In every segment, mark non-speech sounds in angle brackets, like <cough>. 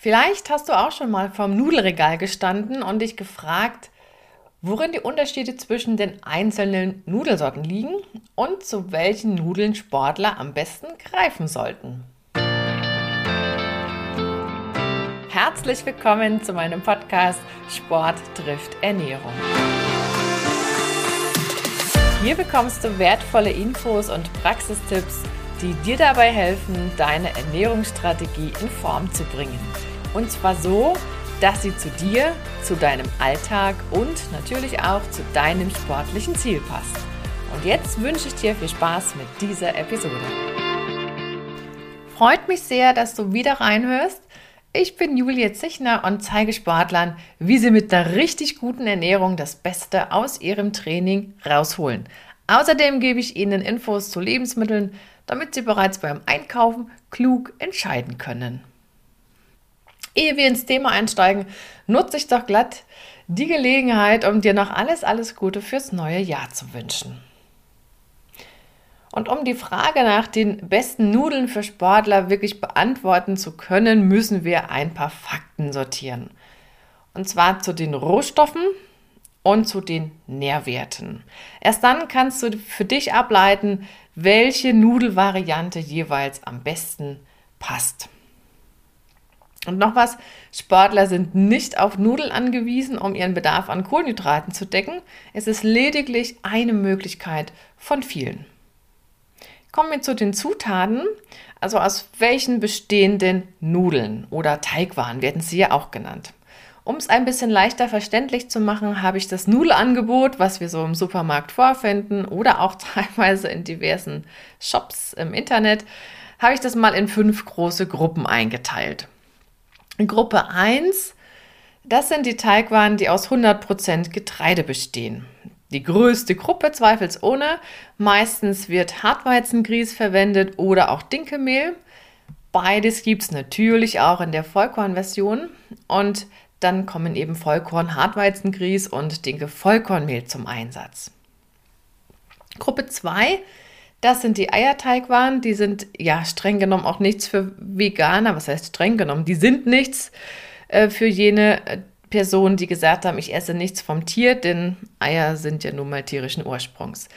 Vielleicht hast du auch schon mal vorm Nudelregal gestanden und dich gefragt, worin die Unterschiede zwischen den einzelnen Nudelsorten liegen und zu welchen Nudeln Sportler am besten greifen sollten. Herzlich willkommen zu meinem Podcast Sport trifft Ernährung. Hier bekommst du wertvolle Infos und Praxistipps, die dir dabei helfen, deine Ernährungsstrategie in Form zu bringen. Und zwar so, dass sie zu dir, zu deinem Alltag und natürlich auch zu deinem sportlichen Ziel passt. Und jetzt wünsche ich dir viel Spaß mit dieser Episode. Freut mich sehr, dass du wieder reinhörst. Ich bin Julia Zichner und zeige Sportlern, wie sie mit der richtig guten Ernährung das Beste aus ihrem Training rausholen. Außerdem gebe ich Ihnen Infos zu Lebensmitteln, damit Sie bereits beim Einkaufen klug entscheiden können. Ehe wir ins Thema einsteigen, nutze ich doch glatt die Gelegenheit, um dir noch alles, alles Gute fürs neue Jahr zu wünschen. Und um die Frage nach den besten Nudeln für Sportler wirklich beantworten zu können, müssen wir ein paar Fakten sortieren. Und zwar zu den Rohstoffen und zu den Nährwerten. Erst dann kannst du für dich ableiten, welche Nudelvariante jeweils am besten passt. Und noch was, Sportler sind nicht auf Nudeln angewiesen, um ihren Bedarf an Kohlenhydraten zu decken. Es ist lediglich eine Möglichkeit von vielen. Kommen wir zu den Zutaten. Also aus welchen bestehenden Nudeln oder Teigwaren werden sie ja auch genannt. Um es ein bisschen leichter verständlich zu machen, habe ich das Nudelangebot, was wir so im Supermarkt vorfinden oder auch <laughs> teilweise in diversen Shops im Internet, habe ich das mal in fünf große Gruppen eingeteilt. Gruppe 1, das sind die Teigwaren, die aus 100% Getreide bestehen. Die größte Gruppe zweifelsohne. Meistens wird Hartweizengrieß verwendet oder auch Dinkelmehl. Beides gibt es natürlich auch in der Vollkornversion. Und dann kommen eben Vollkorn, Hartweizengrieß und Dinkel Vollkornmehl zum Einsatz. Gruppe 2 das sind die Eierteigwaren. Die sind ja streng genommen auch nichts für Veganer. Was heißt streng genommen? Die sind nichts äh, für jene äh, Personen, die gesagt haben, ich esse nichts vom Tier, denn Eier sind ja nun mal tierischen Ursprungs.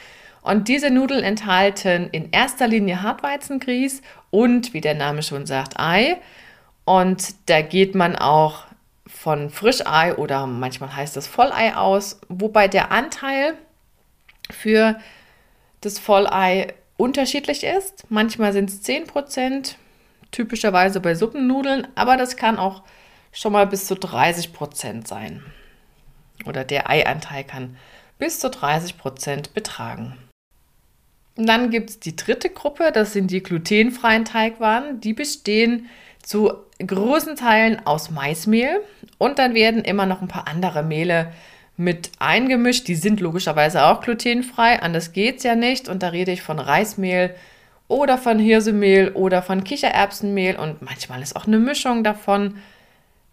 Und diese Nudeln enthalten in erster Linie Hartweizengrieß und, wie der Name schon sagt, Ei. Und da geht man auch von Frischei oder manchmal heißt es Vollei aus, wobei der Anteil für das Vollei unterschiedlich ist. Manchmal sind es 10%, typischerweise bei Suppennudeln, aber das kann auch schon mal bis zu 30% sein. Oder der Eianteil kann bis zu 30% betragen. Und dann gibt es die dritte Gruppe, das sind die glutenfreien Teigwaren. Die bestehen zu großen Teilen aus Maismehl und dann werden immer noch ein paar andere Mehle mit eingemischt. Die sind logischerweise auch glutenfrei, anders geht es ja nicht. Und da rede ich von Reismehl oder von Hirsemehl oder von Kichererbsenmehl und manchmal ist auch eine Mischung davon.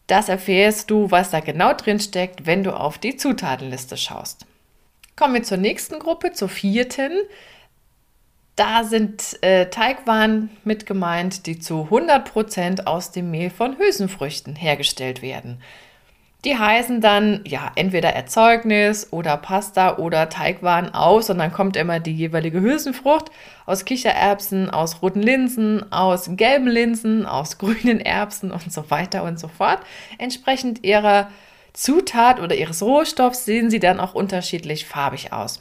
Das erfährst du, was da genau drin steckt, wenn du auf die Zutatenliste schaust. Kommen wir zur nächsten Gruppe, zur vierten. Da sind äh, Teigwaren mit gemeint, die zu 100% aus dem Mehl von Hülsenfrüchten hergestellt werden. Die heißen dann ja entweder Erzeugnis oder Pasta oder Teigwaren aus und dann kommt immer die jeweilige Hülsenfrucht aus Kichererbsen, aus roten Linsen, aus gelben Linsen, aus grünen Erbsen und so weiter und so fort. Entsprechend ihrer Zutat oder ihres Rohstoffs sehen sie dann auch unterschiedlich farbig aus.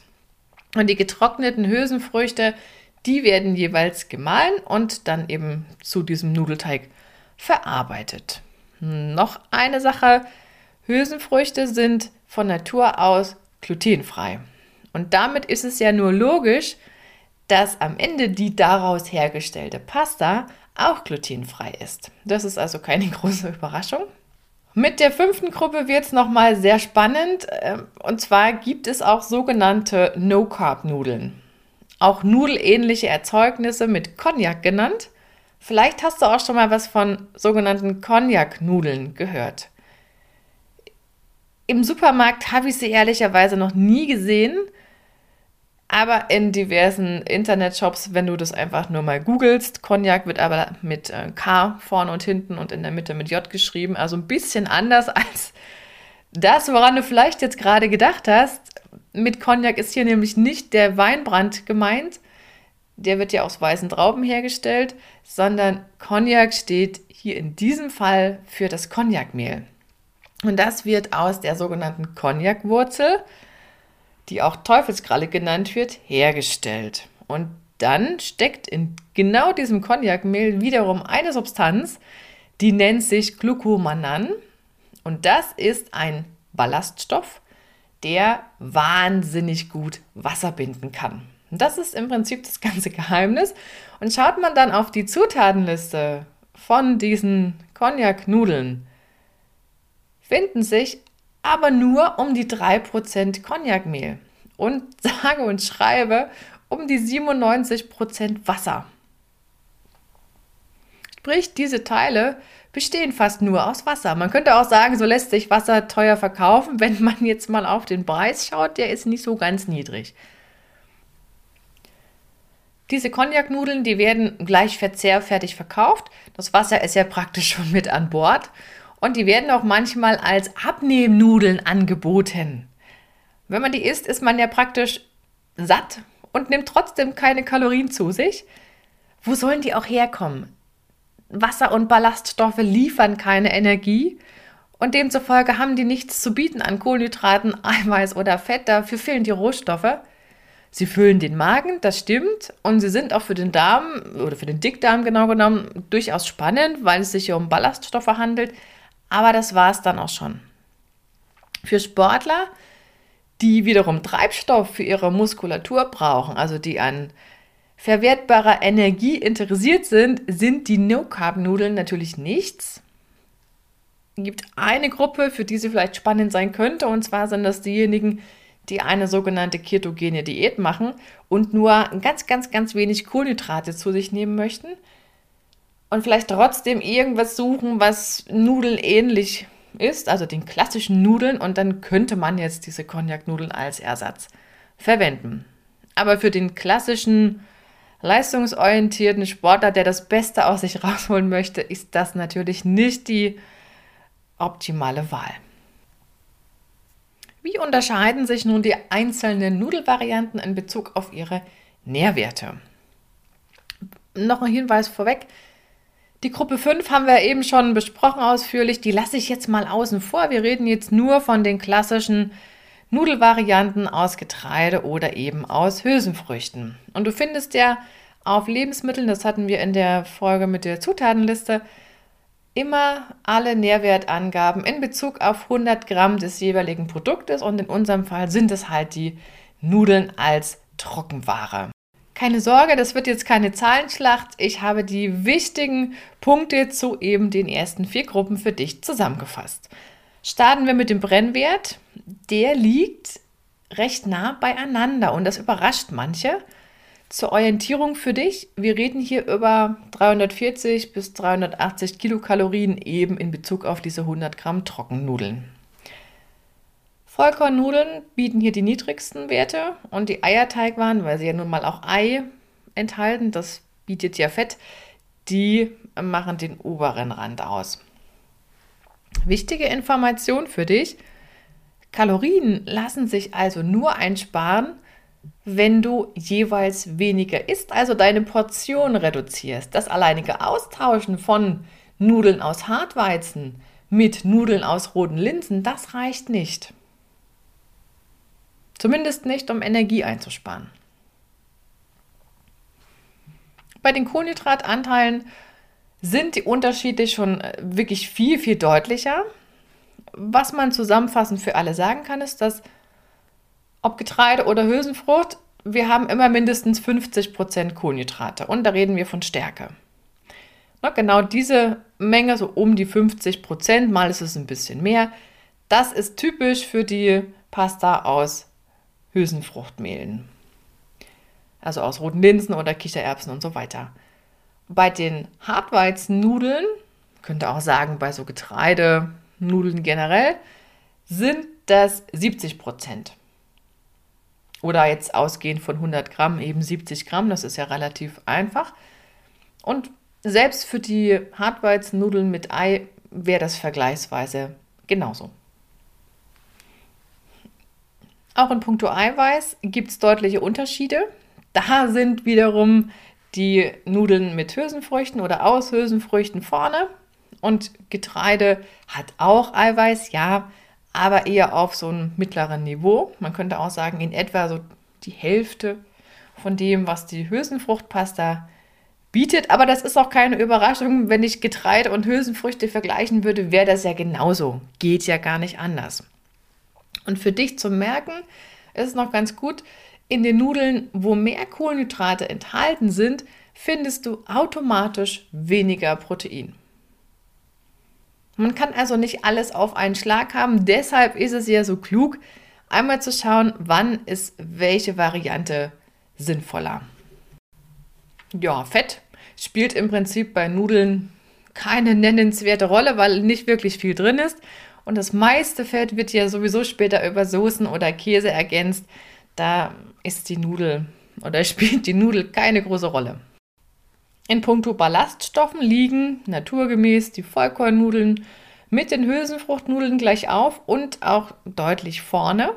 Und die getrockneten Hülsenfrüchte, die werden jeweils gemahlen und dann eben zu diesem Nudelteig verarbeitet. Noch eine Sache, Hülsenfrüchte sind von Natur aus glutenfrei. Und damit ist es ja nur logisch, dass am Ende die daraus hergestellte Pasta auch glutenfrei ist. Das ist also keine <laughs> große Überraschung. Mit der fünften Gruppe wird es nochmal sehr spannend. Ähm, und zwar gibt es auch sogenannte No-Carb-Nudeln. Auch nudelähnliche Erzeugnisse mit Cognac genannt. Vielleicht hast du auch schon mal was von sogenannten Cognac-Nudeln gehört. Im Supermarkt habe ich sie ehrlicherweise noch nie gesehen. aber in diversen Internetshops, wenn du das einfach nur mal googelst. Cognac wird aber mit äh, K vorne und hinten und in der Mitte mit J geschrieben. Also ein bisschen anders <laughs> als das, woran du vielleicht jetzt gerade gedacht hast. Mit Cognac ist hier nämlich nicht der Weinbrand gemeint. Der wird ja aus weißen Trauben hergestellt, sondern Cognac steht hier in diesem Fall für das Cognacmehl. Und das wird aus der sogenannten Cognac-Wurzel die auch Teufelskralle genannt wird, hergestellt. Und dann steckt in genau diesem Cognacmehl wiederum eine Substanz, die nennt sich Glucomanan. Und das ist ein Ballaststoff, der wahnsinnig gut Wasser binden kann. Und das ist im Prinzip das ganze Geheimnis. Und schaut man dann auf die Zutatenliste von diesen Cognac-Nudeln, finden sich aber nur um die 3% Cognacmehl und <laughs> sage und schreibe um die 97% Wasser. Sprich, diese Teile bestehen fast nur aus Wasser. Man könnte auch sagen, so lässt sich Wasser teuer verkaufen, wenn man jetzt mal auf den Preis schaut, der ist nicht so ganz niedrig. Diese Cognac-Nudeln, die werden gleich verzehrfertig verkauft. Das Wasser ist ja praktisch schon mit an Bord. Und die werden auch manchmal als Abnehmnudeln angeboten. Wenn man die isst, ist man ja praktisch satt und nimmt trotzdem keine Kalorien zu sich. Wo sollen die auch herkommen? Wasser und Ballaststoffe liefern keine Energie und demzufolge haben die nichts zu bieten an Kohlenhydraten, <laughs> Eiweiß oder Fett. Dafür fehlen die Rohstoffe. Sie füllen den Magen, das stimmt, und sie sind auch für den Darm oder für den Dickdarm genau genommen durchaus spannend, weil es sich hier um Ballaststoffe handelt. Aber das war es dann auch schon. Für Sportler, die wiederum Treibstoff für ihre Muskulatur brauchen, also die an verwertbarer Energie interessiert sind, sind die No-Carb-Nudeln natürlich nichts. Es gibt eine Gruppe, für die sie vielleicht spannend sein könnte, und zwar sind das diejenigen, die eine sogenannte ketogene Diät machen und nur ganz, ganz, ganz wenig Kohlenhydrate zu sich nehmen möchten und vielleicht trotzdem irgendwas suchen, was nudelähnlich ist, also den klassischen Nudeln, und dann könnte man jetzt diese Cognac-Nudeln als Ersatz verwenden. Aber für den klassischen leistungsorientierten Sportler, der das Beste aus sich <laughs> rausholen möchte, ist das natürlich nicht die optimale Wahl. Wie unterscheiden sich nun die einzelnen Nudelvarianten in Bezug auf ihre Nährwerte? Noch ein Hinweis vorweg, die Gruppe 5 haben wir eben schon besprochen ausführlich. Die lasse ich jetzt mal außen vor. Wir reden jetzt nur von den klassischen Nudelvarianten aus Getreide oder eben aus Hülsenfrüchten. Und du findest ja auf Lebensmitteln, das hatten wir in der Folge mit der Zutatenliste, immer alle Nährwertangaben in Bezug auf 100 Gramm des jeweiligen Produktes. Und in unserem Fall sind es halt die Nudeln als Trockenware. Keine Sorge, das wird jetzt keine Zahlenschlacht. Ich habe die wichtigen Punkte zu eben den ersten vier Gruppen für dich zusammengefasst. Starten wir mit dem Brennwert. Der liegt recht nah beieinander und das überrascht manche. Zur Orientierung für dich, wir reden hier über 340 bis 380 Kilokalorien eben in Bezug auf diese 100 Gramm Trockennudeln. Vollkornnudeln bieten hier die niedrigsten Werte und die Eierteigwaren, weil sie ja nun mal auch Ei enthalten, das bietet ja Fett, die machen den oberen Rand aus. Wichtige Information für dich, Kalorien lassen sich also nur einsparen, wenn du jeweils weniger isst, also deine Portion reduzierst. Das alleinige Austauschen von Nudeln aus Hartweizen mit Nudeln aus roten Linsen, das reicht nicht. Zumindest nicht, um Energie einzusparen. Bei den Kohlenhydratanteilen sind die Unterschiede schon äh, wirklich viel, viel deutlicher. Was man zusammenfassend für alle sagen kann, ist, dass ob Getreide oder Hülsenfrucht, wir haben immer mindestens 50% Kohlenhydrate und da reden wir von Stärke. Na, genau diese Menge, so um die 50%, mal ist es ein bisschen mehr, das ist typisch für die Pasta aus Hülsenfruchtmehlen. Also aus roten Linsen oder Kichererbsen und so weiter. Bei den Hartweizennudeln, könnte auch sagen bei so Getreidenudeln generell, sind das 70 Prozent. Oder jetzt ausgehend von 100 Gramm eben 70 Gramm, das ist ja relativ einfach. Und selbst für die Hartweizennudeln mit Ei wäre das vergleichsweise genauso. Auch in puncto Eiweiß gibt es deutliche Unterschiede. Da sind wiederum die Nudeln mit Hülsenfrüchten oder aus Hülsenfrüchten vorne. Und Getreide hat auch Eiweiß, ja, aber eher auf so einem mittleren Niveau. Man könnte auch sagen, in etwa so die Hälfte von dem, was die Hülsenfruchtpasta bietet. Aber das ist auch keine Überraschung. Wenn ich Getreide und Hülsenfrüchte vergleichen würde, wäre das ja genauso. Geht ja gar nicht anders. Und für dich zu merken, ist noch ganz gut, in den Nudeln, wo mehr Kohlenhydrate enthalten sind, findest du automatisch weniger Protein. Man kann also nicht alles auf einen Schlag haben. Deshalb ist es ja so klug, einmal zu schauen, wann ist welche Variante sinnvoller. Ja, Fett spielt im Prinzip bei Nudeln keine nennenswerte Rolle, weil nicht wirklich viel drin ist. Und das meiste Fett wird ja sowieso später über Soßen oder Käse ergänzt. Da ist die Nudel oder <laughs> spielt die Nudel keine große Rolle. In puncto Ballaststoffen liegen naturgemäß die Vollkornnudeln mit den Hülsenfruchtnudeln gleich auf und auch deutlich vorne.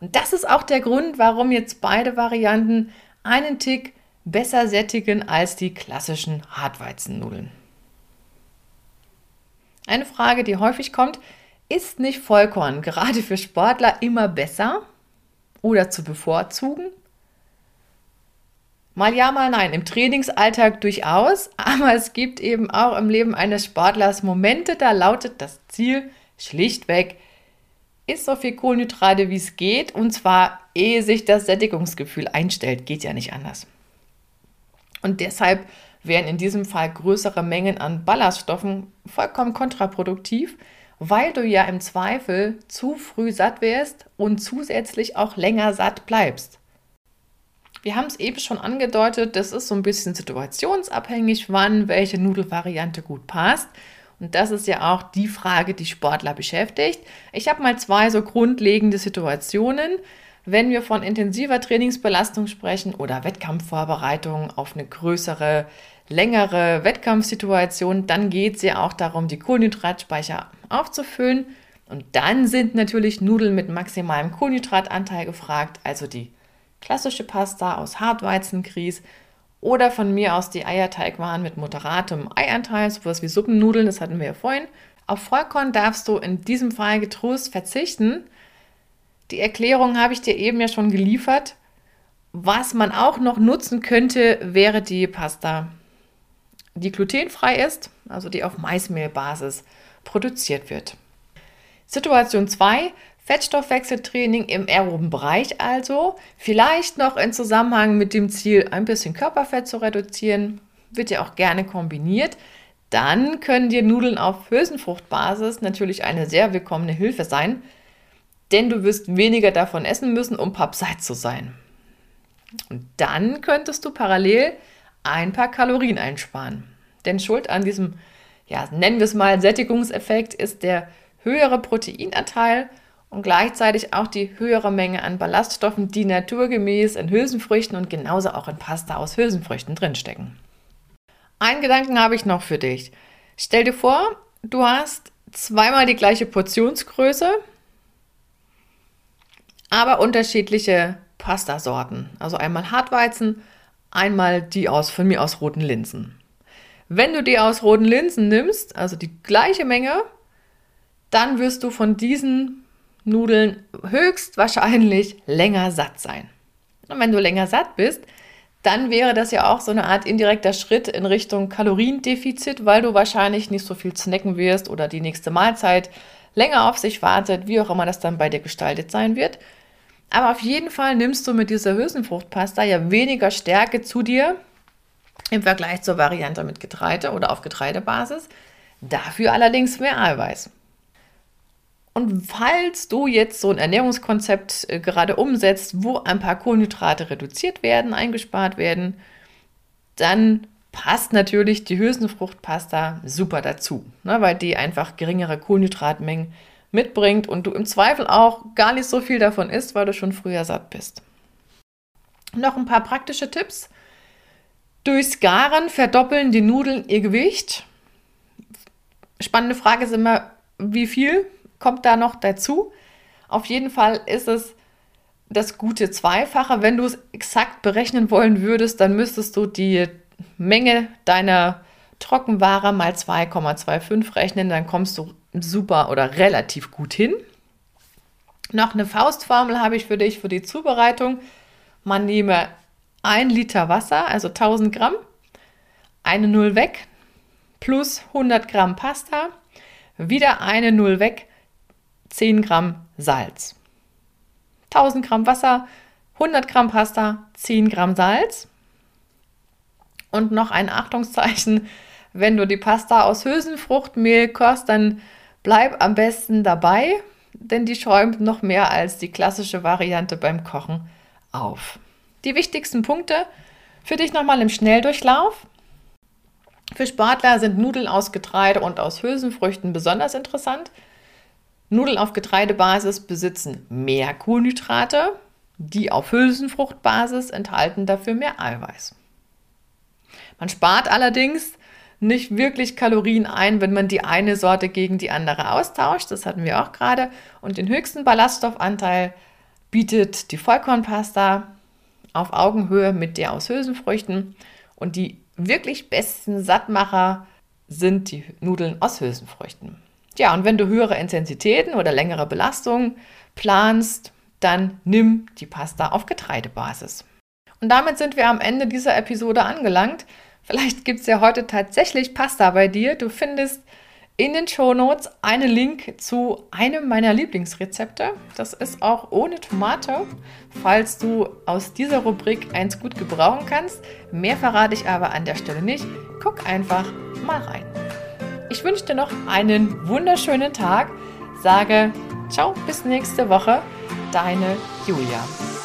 Und das ist auch der Grund, warum jetzt beide Varianten einen Tick besser sättigen als die klassischen Hartweizennudeln. Eine Frage, die häufig kommt, ist nicht Vollkorn gerade für Sportler immer besser oder zu bevorzugen? Mal ja, mal nein. Im Trainingsalltag durchaus, aber es gibt eben auch im Leben eines Sportlers Momente, da lautet das Ziel schlichtweg, ist so viel Kohlenhydrate wie es geht und zwar ehe sich das Sättigungsgefühl einstellt. Geht ja nicht anders. Und deshalb wären in diesem Fall größere Mengen an Ballaststoffen vollkommen kontraproduktiv, weil du ja im Zweifel zu früh satt wärst und zusätzlich auch länger satt bleibst. Wir haben es eben schon angedeutet, das ist so ein bisschen situationsabhängig, wann welche Nudelvariante gut passt. Und das ist ja auch die Frage, die Sportler beschäftigt. Ich habe mal zwei so grundlegende Situationen, wenn wir von intensiver Trainingsbelastung sprechen oder Wettkampfvorbereitung auf eine größere, längere Wettkampfsituation, dann geht es ja auch darum, die Kohlenhydratspeicher aufzufüllen. Und dann sind natürlich Nudeln mit maximalem Kohlenhydratanteil gefragt, also die klassische Pasta aus Hartweizengrieß oder von mir aus die Eierteigwaren mit moderatem Eianteil, sowas wie Suppennudeln, das hatten wir ja vorhin. Auf Vollkorn darfst du in diesem Fall getrost verzichten, die Erklärung habe ich dir eben ja schon geliefert. Was man auch noch nutzen könnte, wäre die Pasta, die glutenfrei ist, also die auf Maismehlbasis produziert wird. Situation 2, Fettstoffwechseltraining im aeroben Bereich also, vielleicht noch in Zusammenhang mit dem Ziel, ein bisschen Körperfett zu reduzieren, wird ja auch gerne kombiniert. Dann können dir Nudeln auf Hülsenfruchtbasis natürlich eine sehr willkommene Hilfe sein, denn du wirst weniger davon essen müssen, um pappseit zu sein. Und dann könntest du parallel ein paar Kalorien einsparen. Denn Schuld an diesem, ja, nennen wir es mal Sättigungseffekt, ist der höhere Proteinanteil und gleichzeitig auch die höhere Menge an Ballaststoffen, die naturgemäß in Hülsenfrüchten und genauso auch in Pasta aus Hülsenfrüchten drinstecken. Einen Gedanken habe ich noch für dich. Stell dir vor, du hast zweimal die gleiche Portionsgröße, aber unterschiedliche Pastasorten. Also einmal Hartweizen, einmal die aus von mir aus roten Linsen. Wenn du die aus roten Linsen nimmst, also die gleiche Menge, dann wirst du von diesen Nudeln höchstwahrscheinlich länger satt sein. Und wenn du länger satt bist, dann wäre das ja auch so eine Art indirekter Schritt in Richtung Kaloriendefizit, weil du wahrscheinlich nicht so viel snacken wirst oder die nächste Mahlzeit länger auf sich wartet, wie auch immer das dann bei dir gestaltet sein wird. Aber auf jeden Fall nimmst du mit dieser Hülsenfruchtpasta ja weniger Stärke zu dir im Vergleich zur Variante mit Getreide oder auf Getreidebasis. Dafür allerdings mehr Eiweiß. Und falls du jetzt so ein Ernährungskonzept äh, gerade umsetzt, wo ein paar Kohlenhydrate reduziert werden, eingespart werden, dann passt natürlich die Hülsenfruchtpasta super dazu, ne, weil die einfach geringere Kohlenhydratmengen mitbringt und du im Zweifel auch gar nicht so viel davon isst, weil du schon früher satt bist. Noch ein paar praktische Tipps. Durchs Garen verdoppeln die Nudeln ihr Gewicht. Spannende Frage ist immer, wie viel kommt da noch dazu? Auf jeden Fall ist es das gute Zweifache. Wenn du es exakt berechnen wollen würdest, dann müsstest du die Menge deiner Trockenware mal 2,25 rechnen, dann kommst du super oder relativ gut hin. Noch eine Faustformel habe ich für dich für die Zubereitung. Man nehme 1 Liter Wasser, also 1000 Gramm, eine Null weg, plus 100 Gramm Pasta, wieder eine Null weg, 10 Gramm Salz. 1000 Gramm Wasser, 100 Gramm Pasta, 10 Gramm Salz. Und noch ein Achtungszeichen, wenn du die Pasta aus Hülsenfruchtmehl kochst, dann bleib am besten dabei, denn die schäumt noch mehr als die klassische Variante beim Kochen auf. Die wichtigsten Punkte für dich nochmal im Schnelldurchlauf. Für Sportler sind Nudeln aus Getreide und aus Hülsenfrüchten besonders interessant. Nudeln auf Getreidebasis besitzen mehr Kohlenhydrate, die auf Hülsenfruchtbasis enthalten dafür mehr Eiweiß. Man spart allerdings nicht wirklich Kalorien ein, wenn man die eine Sorte gegen die andere austauscht. Das hatten wir auch gerade. Und den höchsten Ballaststoffanteil bietet die Vollkornpasta auf Augenhöhe mit der aus Hülsenfrüchten. Und die wirklich besten Sattmacher sind die Nudeln aus Hülsenfrüchten. Ja, und wenn du höhere Intensitäten oder längere Belastungen planst, dann nimm die Pasta auf Getreidebasis. Und damit sind wir am Ende dieser Episode angelangt. Vielleicht gibt es ja heute tatsächlich Pasta bei dir. Du findest in den Shownotes einen Link zu einem meiner Lieblingsrezepte. Das ist auch ohne Tomate, falls du aus dieser Rubrik eins gut gebrauchen kannst. Mehr verrate ich aber an der Stelle nicht. Guck einfach mal rein. Ich wünsche dir noch einen wunderschönen Tag. Sage ciao, bis nächste Woche. Deine Julia.